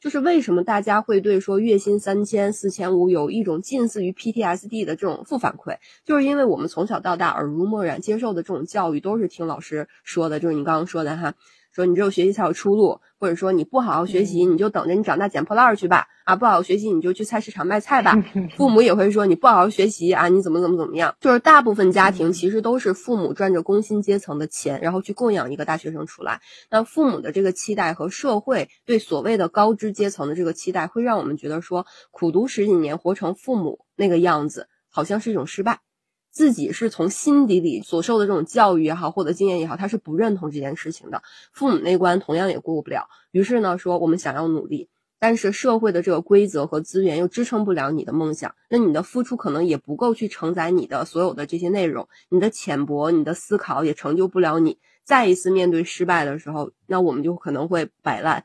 就是为什么大家会对说月薪三千、四千五有一种近似于 PTSD 的这种负反馈，就是因为我们从小到大耳濡目染接受的这种教育都是听老师说的，就是你刚刚说的哈。说你只有学习才有出路，或者说你不好好学习，你就等着你长大捡破烂去吧。啊，不好好学习你就去菜市场卖菜吧。父母也会说你不好好学习啊，你怎么怎么怎么样。就是大部分家庭其实都是父母赚着工薪阶层的钱，然后去供养一个大学生出来。那父母的这个期待和社会对所谓的高知阶层的这个期待，会让我们觉得说苦读十几年活成父母那个样子，好像是一种失败。自己是从心底里所受的这种教育也好，获得经验也好，他是不认同这件事情的。父母那关同样也过不了。于是呢，说我们想要努力，但是社会的这个规则和资源又支撑不了你的梦想，那你的付出可能也不够去承载你的所有的这些内容，你的浅薄，你的思考也成就不了你。再一次面对失败的时候，那我们就可能会摆烂，